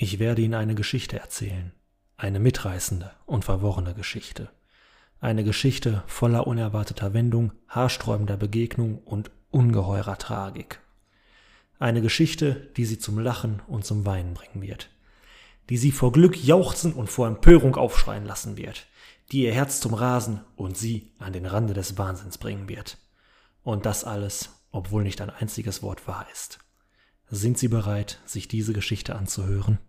Ich werde Ihnen eine Geschichte erzählen, eine mitreißende und verworrene Geschichte. Eine Geschichte voller unerwarteter Wendung, haarsträubender Begegnung und ungeheurer Tragik. Eine Geschichte, die Sie zum Lachen und zum Weinen bringen wird. Die Sie vor Glück jauchzen und vor Empörung aufschreien lassen wird. Die Ihr Herz zum Rasen und Sie an den Rande des Wahnsinns bringen wird. Und das alles, obwohl nicht ein einziges Wort wahr ist. Sind Sie bereit, sich diese Geschichte anzuhören?